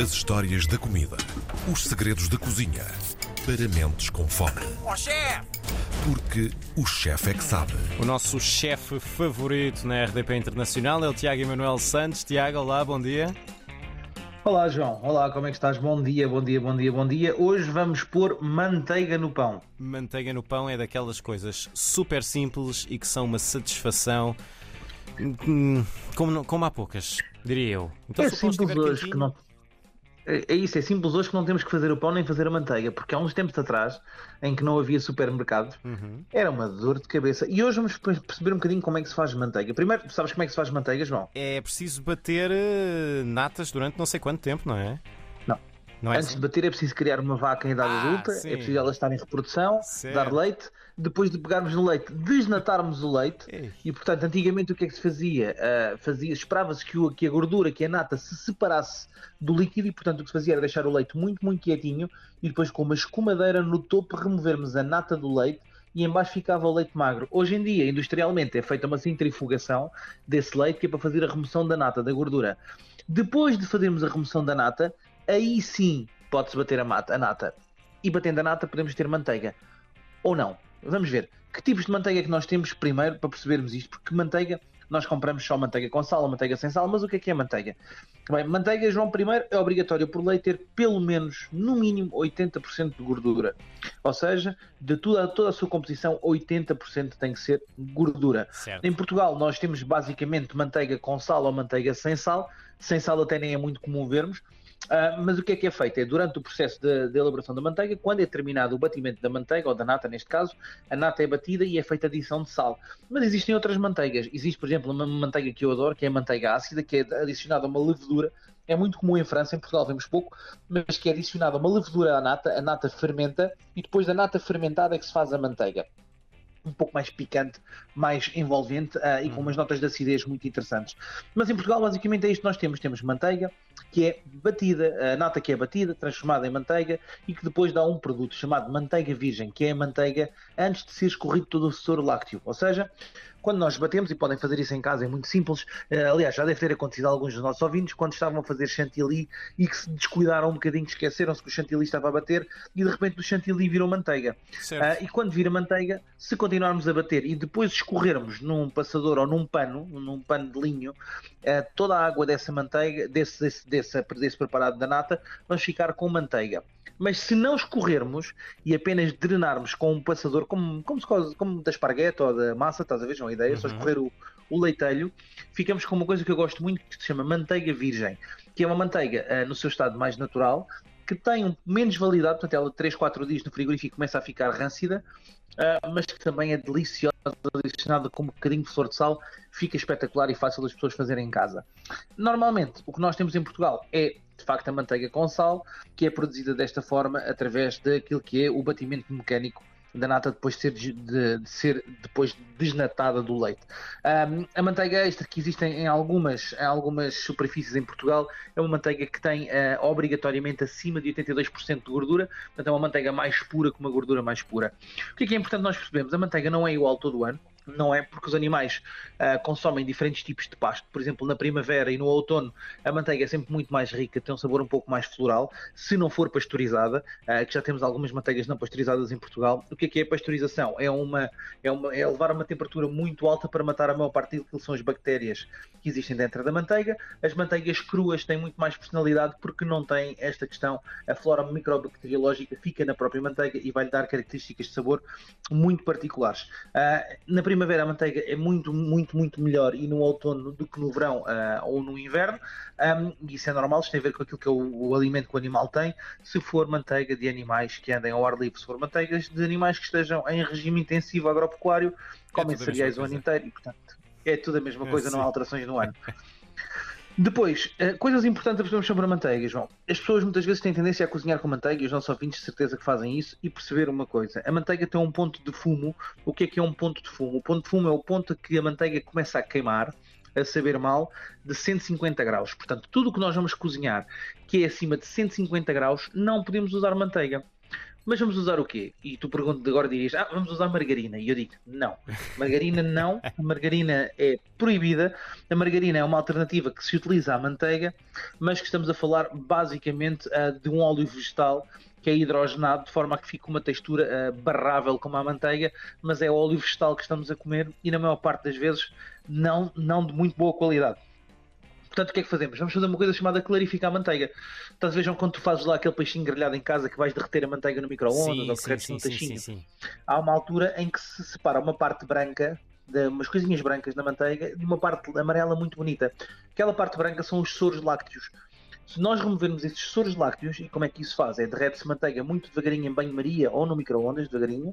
As histórias da comida. Os segredos da cozinha. Para mentes com fome. Ó chefe! Porque o chefe é que sabe. O nosso chefe favorito na RDP Internacional é o Tiago Emanuel Santos. Tiago, olá, bom dia. Olá João, olá, como é que estás? Bom dia, bom dia, bom dia, bom dia. Hoje vamos pôr manteiga no pão. Manteiga no pão é daquelas coisas super simples e que são uma satisfação hum, como, como há poucas, diria eu. Então, é simples hoje que não. É é isso, é simples hoje que não temos que fazer o pão nem fazer a manteiga, porque há uns tempos atrás, em que não havia supermercado, Uhum. era uma dor de cabeça. E hoje vamos pe- perceber um bocadinho como é que se faz manteiga. Primeiro, sabes como é que se faz manteiga, João? É preciso bater eh, natas durante não sei quanto tempo, não é? Não. É Antes de bater é preciso criar uma vaca em idade Ah, adulta, sim. é preciso ela estar em reprodução, Certo. dar leite, depois de pegarmos no leite, desnatarmos o leite. Ei. E portanto, antigamente o que é que se fazia? Ah, fazia Esperava-se que, o- que a gordura, que a nata, se separasse do líquido e portanto o que se fazia era deixar o leite muito, muito quietinho e depois com uma escumadeira no topo removermos a nata do leite e em baixo ficava o leite magro. Hoje em dia, industrialmente, é feita uma centrifugação desse leite que é para fazer a remoção da nata, da gordura. Depois de fazermos a remoção da nata, aí sim pode-se bater a, mata, a nata. E batendo a nata podemos ter manteiga. Ou não. Vamos ver. Que tipos de manteiga é que nós temos primeiro para percebermos isto? Porque manteiga, nós compramos só manteiga com sal ou manteiga sem sal, mas o que é que é manteiga? Bem, manteiga, João, primeiro é obrigatório por lei ter pelo menos, no mínimo, 80% de gordura. Ou seja, de toda, toda a sua composição, 80% tem que ser gordura. Certo. Em Portugal, nós temos basicamente manteiga com sal ou manteiga sem sal. Sem sal até nem é muito comum vermos. Ah, mas o que é que é feito? É durante o processo de, de elaboração da manteiga, quando é terminado o batimento da manteiga, ou da nata neste caso, a nata é batida e é feita adição de sal. Mas existem outras manteigas. Existe, por exemplo, uma manteiga que eu adoro, que é a manteiga ácida, que é adicionada a uma levedura. É muito comum em França, em Portugal vemos pouco, mas que é adicionada uma levedura à nata, a nata fermenta, e depois da nata fermentada é que se faz a manteiga um pouco mais picante, mais envolvente ah, e com umas notas de acidez muito interessantes. Mas em Portugal, basicamente, é isto que nós temos. Temos manteiga, que é batida, a nata que é batida, transformada em manteiga e que depois dá um produto chamado manteiga virgem, que é a manteiga antes de ser escorrido todo o soro lácteo. Ou seja, quando nós batemos, e podem fazer isso em casa, é muito simples, eh, aliás, já deve ter acontecido a alguns dos nossos ouvintes, quando estavam a fazer chantilly e que se descuidaram um bocadinho, que esqueceram-se que o chantilly estava a bater e de repente o chantilly virou manteiga. Ah, e quando vira manteiga, se continuarmos a bater e depois escorrermos num passador ou num pano, num pano de linho, ah, toda a água dessa manteiga, desse, desse, desse, desse preparado da nata, vamos ficar com manteiga. Mas se não escorrermos e apenas drenarmos com um passador, como, como, se como da esparguete ou da massa, estás a ver? Uma ideia, só Uhum. escorrer o, o leitelho, ficamos com uma coisa que eu gosto muito que se chama manteiga virgem, que é uma manteiga ah, no seu estado mais natural, que tem menos validade, portanto, ela 3, 4 dias no frigorífico começa a ficar rancida, ah, mas que também é deliciosa, adicionada com um bocadinho de flor de sal, fica espetacular e fácil das pessoas fazerem em casa. Normalmente, o que nós temos em Portugal é, de facto, a manteiga com sal, que é produzida desta forma através daquilo que é o batimento mecânico da nata depois de ser, de, de ser depois desnatada do leite. Ahm, a manteiga extra que existe em algumas, em algumas superfícies em Portugal é uma manteiga que tem ah, obrigatoriamente acima de 82% de gordura, portanto é uma manteiga mais pura com uma gordura mais pura. O que é que é importante nós percebermos? A manteiga não é igual todo o ano, não é porque os animais ah, consomem diferentes tipos de pasto. Por exemplo, na primavera e no outono a manteiga é sempre muito mais rica, tem um sabor um pouco mais floral, se não for pasteurizada, ah, que já temos algumas manteigas não pasteurizadas em Portugal. O que é que é a pasteurização? É, uma, é, uma, é levar a uma temperatura muito alta para matar a maior parte daquilo que são as bactérias que existem dentro da manteiga. As manteigas cruas têm muito mais personalidade porque não têm esta questão, a flora microbacteriológica fica na própria manteiga e vai-lhe dar características de sabor muito particulares. Ah, na primavera a manteiga é muito, muito, muito melhor e no outono do que no verão ah, ou no inverno. Um, isso é normal, isto tem a ver com aquilo que é o, o alimento que o animal tem. Se for manteiga de animais que andem ao ar livre, se for manteigas de animais que estejam em regime intensivo agropecuário, comem tudo a cereais o ano inteiro e, portanto, é tudo a mesma É, coisa, não há alterações no ano. Depois, eh, coisas importantes a percebermos sobre a manteiga, João. As pessoas muitas vezes têm tendência a cozinhar com manteiga, e os nossos ouvintes de certeza que fazem isso, e perceber uma coisa. A manteiga tem um ponto de fumo. O que é que é um ponto de fumo? O ponto de fumo é o ponto que a manteiga começa a queimar, a saber mal, de 150 graus. Portanto, tudo o que nós vamos cozinhar que é acima de 150 graus, não podemos usar manteiga. Mas vamos usar o quê? E tu perguntas agora dirias, ah, vamos usar margarina. E eu digo, não. Margarina não. A margarina é proibida. A margarina é uma alternativa que se utiliza à manteiga, mas que estamos a falar basicamente uh, de um óleo vegetal que é hidrogenado de forma a que fique uma textura uh, barrável como a manteiga, mas é óleo vegetal que estamos a comer e na maior parte das vezes não, não de muito boa qualidade. Portanto, o que é que fazemos? Vamos fazer uma coisa chamada clarificar a manteiga. Então, vejam quando tu fazes lá aquele peixinho grelhado em casa que vais derreter a manteiga no micro-ondas ou que derretes no taxinho. Há uma altura em que se separa uma parte branca de umas coisinhas brancas na manteiga de uma parte amarela muito bonita. Aquela parte branca são os soros lácteos. Se nós removermos esses soros lácteos, e como é que isso faz? É derrete-se manteiga muito devagarinho em banho-maria ou no micro-ondas, devagarinho,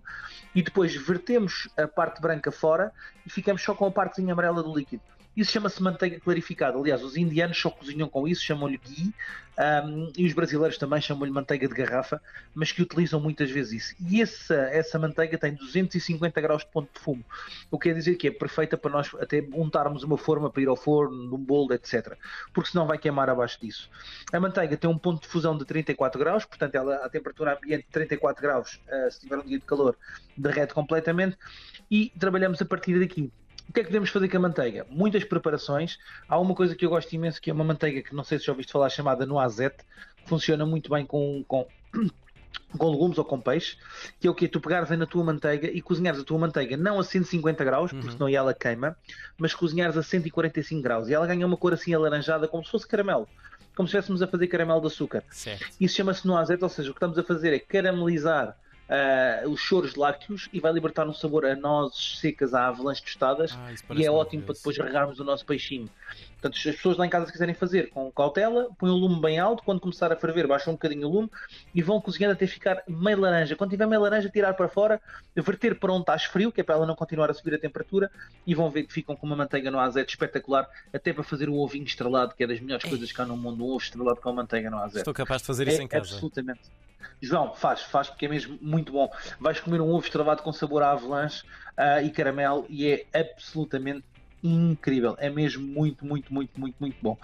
e depois vertemos a parte branca fora e ficamos só com a partezinha amarela do líquido. Isso chama-se manteiga clarificada. Aliás, os indianos só cozinham com isso, chamam-lhe ghee, um, e os brasileiros também chamam-lhe manteiga de garrafa, mas que utilizam muitas vezes isso. E essa, essa manteiga tem 250 graus de ponto de fumo, o que quer dizer que é perfeita para nós até untarmos uma forma para ir ao forno, num bolo, etc. Porque senão vai queimar abaixo disso. A manteiga tem um ponto de fusão de 34 graus, portanto, ela, a temperatura ambiente de 34 graus, uh, se tiver um dia de calor, derrete completamente, e trabalhamos a partir daqui. O que é que podemos fazer com a manteiga? Muitas preparações. Há uma coisa que eu gosto imenso que é uma manteiga que não sei se já ouviste falar, chamada noisette. Funciona muito bem com, com, com legumes ou com peixe, que é o que Tu pegares na tua manteiga e cozinhares a tua manteiga não a 150 graus, porque uhum. senão ela queima, mas cozinhares a 145 graus e ela ganha uma cor assim alaranjada como se fosse caramelo. Como se estivéssemos a fazer caramelo de açúcar. Certo. Isso chama-se noisette, ou seja, o que estamos a fazer é caramelizar uh, os choros lácteos e vai libertar um sabor a nozes secas, a avalanche tostadas ah, e é ótimo para depois regarmos o nosso peixinho. Portanto, se as pessoas lá em casa quiserem fazer com cautela, põem o lume bem alto, quando começar a ferver, baixam um bocadinho o lume e vão cozinhando até ficar meio laranja. Quando tiver meio laranja, tirar para fora, verter para onde está frio, que é para ela não continuar a subir a temperatura, e vão ver que ficam com uma manteiga no azeite espetacular, até para fazer o ovinho estrelado, que é das melhores Ei. coisas que há no mundo, um ovo estrelado com manteiga no azeite. Estou capaz de fazer isso é em casa. Absolutamente. João, faz, faz porque é mesmo muito bom. Vais comer um ovo estravado com sabor a avalanche uh, e caramelo e é absolutamente incrível. É mesmo muito, muito, muito, muito, muito bom.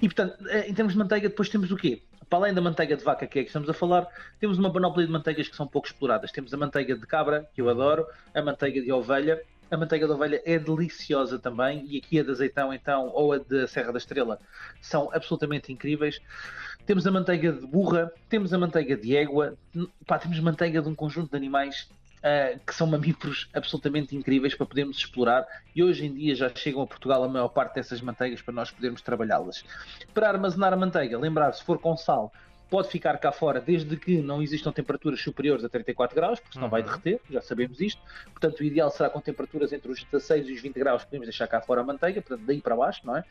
E portanto, eh, em termos de manteiga, depois temos o quê? Para além da manteiga de vaca que é que estamos a falar, temos uma panóplia de manteigas que são pouco exploradas. Temos a manteiga de cabra, que eu adoro, a manteiga de ovelha. A manteiga de ovelha é deliciosa também, e aqui a de azeitão, então, ou a de Serra da Estrela, são absolutamente incríveis. Temos a manteiga de burra, temos a manteiga de égua, pá, temos manteiga de um conjunto de animais uh, que são mamíferos absolutamente incríveis para podermos explorar e hoje em dia já chegam a Portugal a maior parte dessas manteigas para nós podermos trabalhá-las. Para armazenar a manteiga, lembrar, se for com sal, pode ficar cá fora desde que não existam temperaturas superiores a 34 graus, porque senão uhum. vai derreter, já sabemos isto. Portanto, o ideal será com temperaturas entre os 16 e os 20 graus, podemos deixar cá fora a manteiga, portanto, daí para baixo, não é?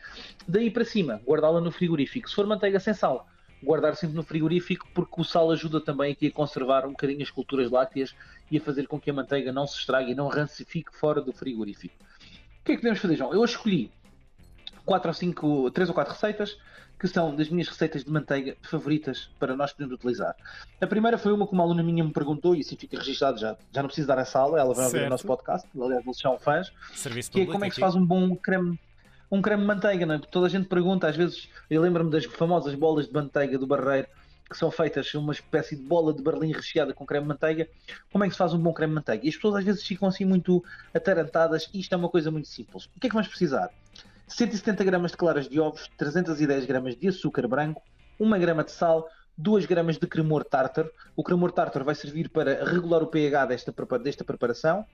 Daí para cima, guardá-la no frigorífico. Se for manteiga sem sal, guardar sempre no frigorífico, porque o sal ajuda também aqui a conservar um bocadinho as culturas lácteas e a fazer com que a manteiga não se estrague e não rancifique fora do frigorífico. O que é que podemos fazer, João? Eu escolhi 4 ou 5, 3 ou 4 receitas que são das minhas receitas de manteiga favoritas para nós podermos utilizar. A primeira foi uma que uma aluna minha me perguntou, e assim fica registado já, já não preciso dar essa aula, ela vai ouvir o nosso podcast, aliás, eles são fãs, Serviço que é como é que se faz um bom creme um creme de manteiga, não é? Toda a gente pergunta, às vezes, eu lembro-me das famosas bolas de manteiga do barreiro, que são feitas uma espécie de bola de berlim recheada com creme de manteiga. Como é que se faz um bom creme de manteiga? E as pessoas às vezes ficam assim muito atarantadas, e isto é uma coisa muito simples. O que é que vamos precisar? 170 gramas de claras de ovos, 310 gramas de açúcar branco, 1 grama de sal, 2 gramas de cremor tártaro. O cremor tártaro vai servir para regular o pH desta, desta preparação.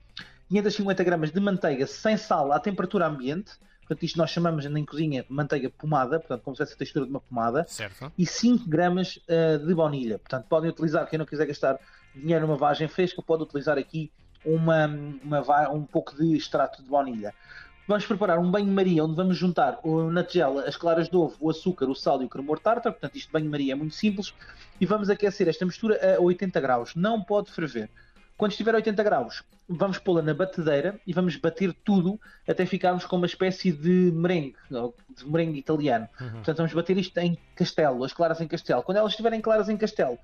550 gramas de manteiga sem sal à temperatura ambiente. Portanto, isto nós chamamos em cozinha manteiga pomada, portanto, como se fosse a textura de uma pomada. Certo. E 5 gramas uh, de baunilha. Portanto, podem utilizar, quem não quiser gastar dinheiro numa vagem fresca, pode utilizar aqui uma, uma, um pouco de extrato de baunilha. Vamos preparar um banho-maria onde vamos juntar na tigela as claras de ovo, o açúcar, o sal e o cremor tártaro. Portanto, isto banho-maria é muito simples. E vamos aquecer esta mistura a 80 graus. Não pode ferver. Quando estiver a 80 graus, vamos pô-la na batedeira e vamos bater tudo até ficarmos com uma espécie de merengue, de merengue italiano. Uhum. Portanto, vamos bater isto em castelo, as claras em castelo. Quando elas estiverem claras em castelo,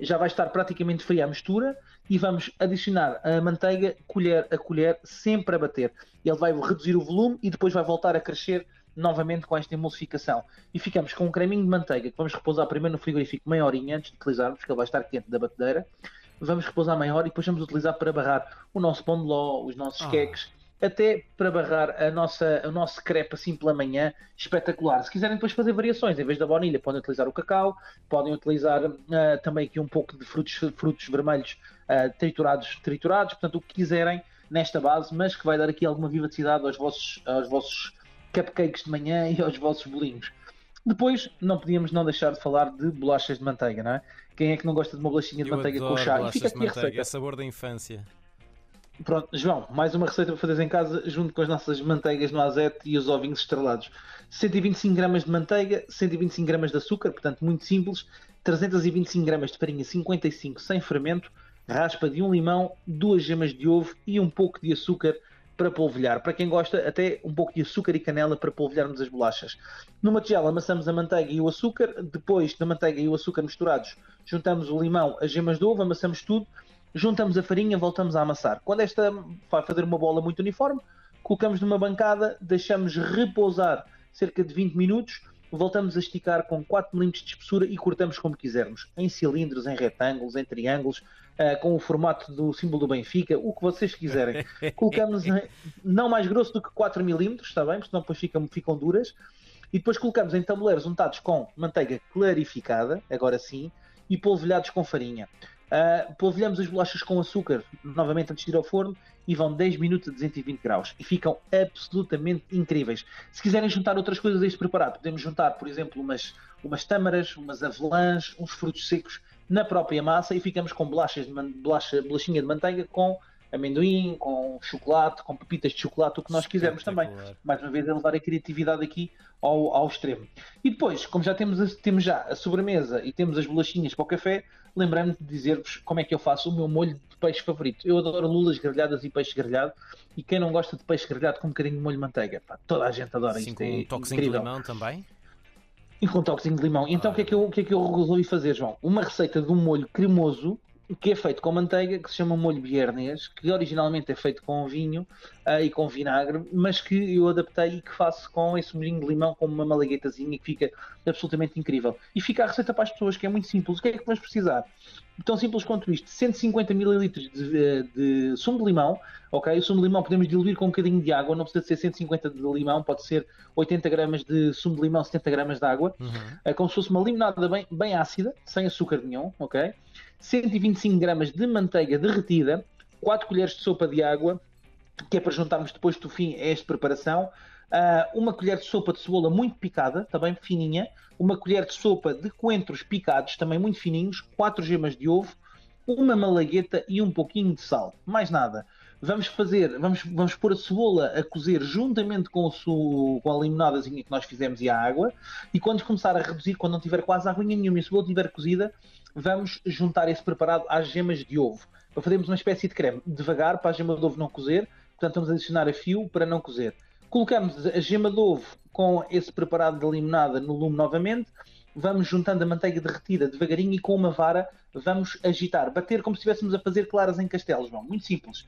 já vai estar praticamente fria a mistura e vamos adicionar a manteiga colher a colher, sempre a bater. Ele vai reduzir o volume e depois vai voltar a crescer novamente com esta emulsificação. E ficamos com um creminho de manteiga que vamos repousar primeiro no frigorífico meia horinha antes de utilizarmos, porque ele vai estar quente da batedeira vamos repousar maior e depois vamos utilizar para barrar o nosso pão de ló, os nossos Ah. queques, até para barrar a nossa, o nosso crepe assim pela manhã, espetacular. Se quiserem depois fazer variações, em vez da baunilha, podem utilizar o cacau, podem utilizar ah, também aqui um pouco de frutos, frutos vermelhos ah, triturados, triturados, portanto o que quiserem nesta base, mas que vai dar aqui alguma vivacidade aos vossos, aos vossos cupcakes de manhã e aos vossos bolinhos. Depois, não podíamos não deixar de falar de bolachas de manteiga, não é? Quem é que não gosta de uma bolachinha de Eu manteiga com chá? E fica aqui a receita. é sabor da infância. Pronto, João, mais uma receita para fazeres em casa, junto com as nossas manteigas no azete e os ovinhos estrelados. 125 gramas de manteiga, 125 gramas de açúcar, portanto muito simples, 325 gramas de farinha 55 sem fermento, raspa de um limão, duas gemas de ovo e um pouco de açúcar para polvilhar. Para quem gosta, até um pouco de açúcar e canela para polvilharmos as bolachas. Numa tigela amassamos a manteiga e o açúcar, depois da manteiga e o açúcar misturados, juntamos o limão, as gemas de ovo, amassamos tudo, juntamos a farinha, voltamos a amassar. Quando esta vai fazer uma bola muito uniforme, colocamos numa bancada, deixamos repousar cerca de 20 minutos, voltamos a esticar com 4 mm de espessura e cortamos como quisermos, em cilindros, em retângulos, em triângulos, ah, com o formato do símbolo do Benfica, o que vocês quiserem. Colocamos não mais grosso do que 4 mm, está bem? Porque senão depois ficam, ficam duras. E depois colocamos em tabuleiros untados com manteiga clarificada, agora sim, e polvilhados com farinha. Uh, polvilhamos as bolachas com açúcar, novamente antes de ir ao forno, e vão 10 minutos a 220 graus. E ficam absolutamente incríveis. Se quiserem juntar outras coisas a este preparado, podemos juntar, por exemplo, umas, umas tâmaras, umas avelãs, uns frutos secos na própria massa e ficamos com bolachas de man- bolacha, bolachinha de manteiga com amendoim, com chocolate, com pepitas de chocolate, o que nós quisermos também mais uma vez a levar a criatividade aqui ao, ao extremo. E depois, como já temos, a- temos já a sobremesa e temos as bolachinhas para o café, lembrei-me de dizer-vos como é que eu faço o meu molho de peixe favorito. Eu adoro lulas grelhadas e peixe grelhado, e quem não gosta de peixe grelhado com um bocadinho de molho de manteiga, pá, toda a gente adora Assim isto. com é um toquezinho de incrível. limão também. E com um toquezinho de limão. Então o que, é que eu, o que é que eu resolvi fazer, João? Uma receita de um molho cremoso que é feito com manteiga, que se chama molho biernês, que originalmente é feito com vinho ah, e com vinagre, mas que eu adaptei e que faço com esse molhinho de limão, com uma malaguetazinha que fica absolutamente incrível. E fica a receita para as pessoas, que é muito simples. O que é que vamos precisar? Tão simples quanto isto: 150 ml de, de sumo de limão. Ok, o sumo de limão podemos diluir com um bocadinho de água, não precisa ser 150 de limão, pode ser 80 gramas de sumo de limão, 70 gramas de água. Uhum. É como se fosse uma limonada bem, bem ácida, sem açúcar nenhum, ok? 125 gramas de manteiga derretida, 4 colheres de sopa de água, que é para juntarmos depois do fim a esta preparação, ah, uma colher de sopa de cebola muito picada, também fininha, uma colher de sopa de coentros picados, também muito fininhos, 4 gemas de ovo, uma malagueta e um pouquinho de sal. Mais nada. Vamos fazer, vamos, vamos pôr a cebola a cozer juntamente com, o su, com a limonadazinha que nós fizemos e a água. E quando começar a reduzir, quando não tiver quase água nenhuma e a cebola estiver cozida, vamos juntar esse preparado às gemas de ovo. Para fazermos uma espécie de creme. Devagar, para a gema de ovo não cozer. Portanto, vamos adicionar a fio para não cozer. Colocamos a gema de ovo com esse preparado de limonada no lume novamente. Vamos juntando a manteiga derretida devagarinho e com uma vara vamos agitar, bater como se estivéssemos a fazer claras em castelos, João. Muito simples.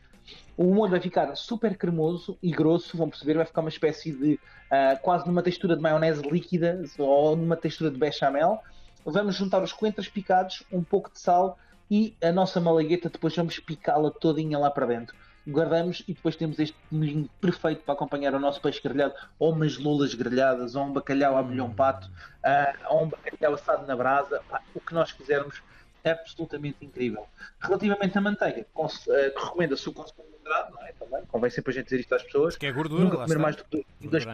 O molho vai ficar super cremoso e grosso, vão perceber, vai ficar uma espécie de ah, quase numa textura de maionese líquida ou numa textura de bechamel. Vamos juntar os coentros picados, um pouco de sal e a nossa malagueta, depois vamos picá-la todinha lá para dentro. Guardamos e depois temos este molhinho perfeito para acompanhar o nosso peixe grelhado, ou umas lolas grelhadas, ou um bacalhau a molhão pato, ah, ou um bacalhau assado na brasa, pá, o que nós quisermos, é absolutamente incrível. Relativamente à manteiga, que recomenda-se o consumo moderado, não é? Também, convém sempre a gente dizer isto às pessoas. Que é gordura, Nunca comer mais do que dois- dois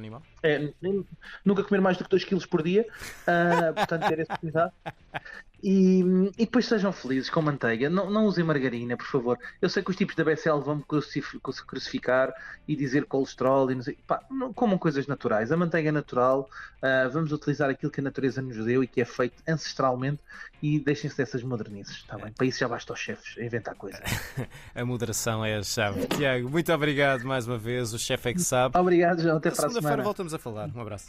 é, nunca comer mais do que 2 kg por dia, ah, portanto ter esse cuidado. E, e depois sejam felizes com manteiga, não, não usem margarina, por favor. Eu sei que os tipos da BCL vão me crucif- crucificar e dizer colesterol e não sei. Pá, não, comam coisas naturais. A manteiga é natural, ah, vamos utilizar aquilo que a natureza nos deu e que é feito ancestralmente e deixem-se dessas modernices, está bem? Para isso já basta aos chefes a inventar coisas. A moderação é a chave. Tiago, muito obrigado mais uma vez. O chefe é que sabe. Obrigado, João. Até Na para a segunda-feira voltamos a falar. Um abraço.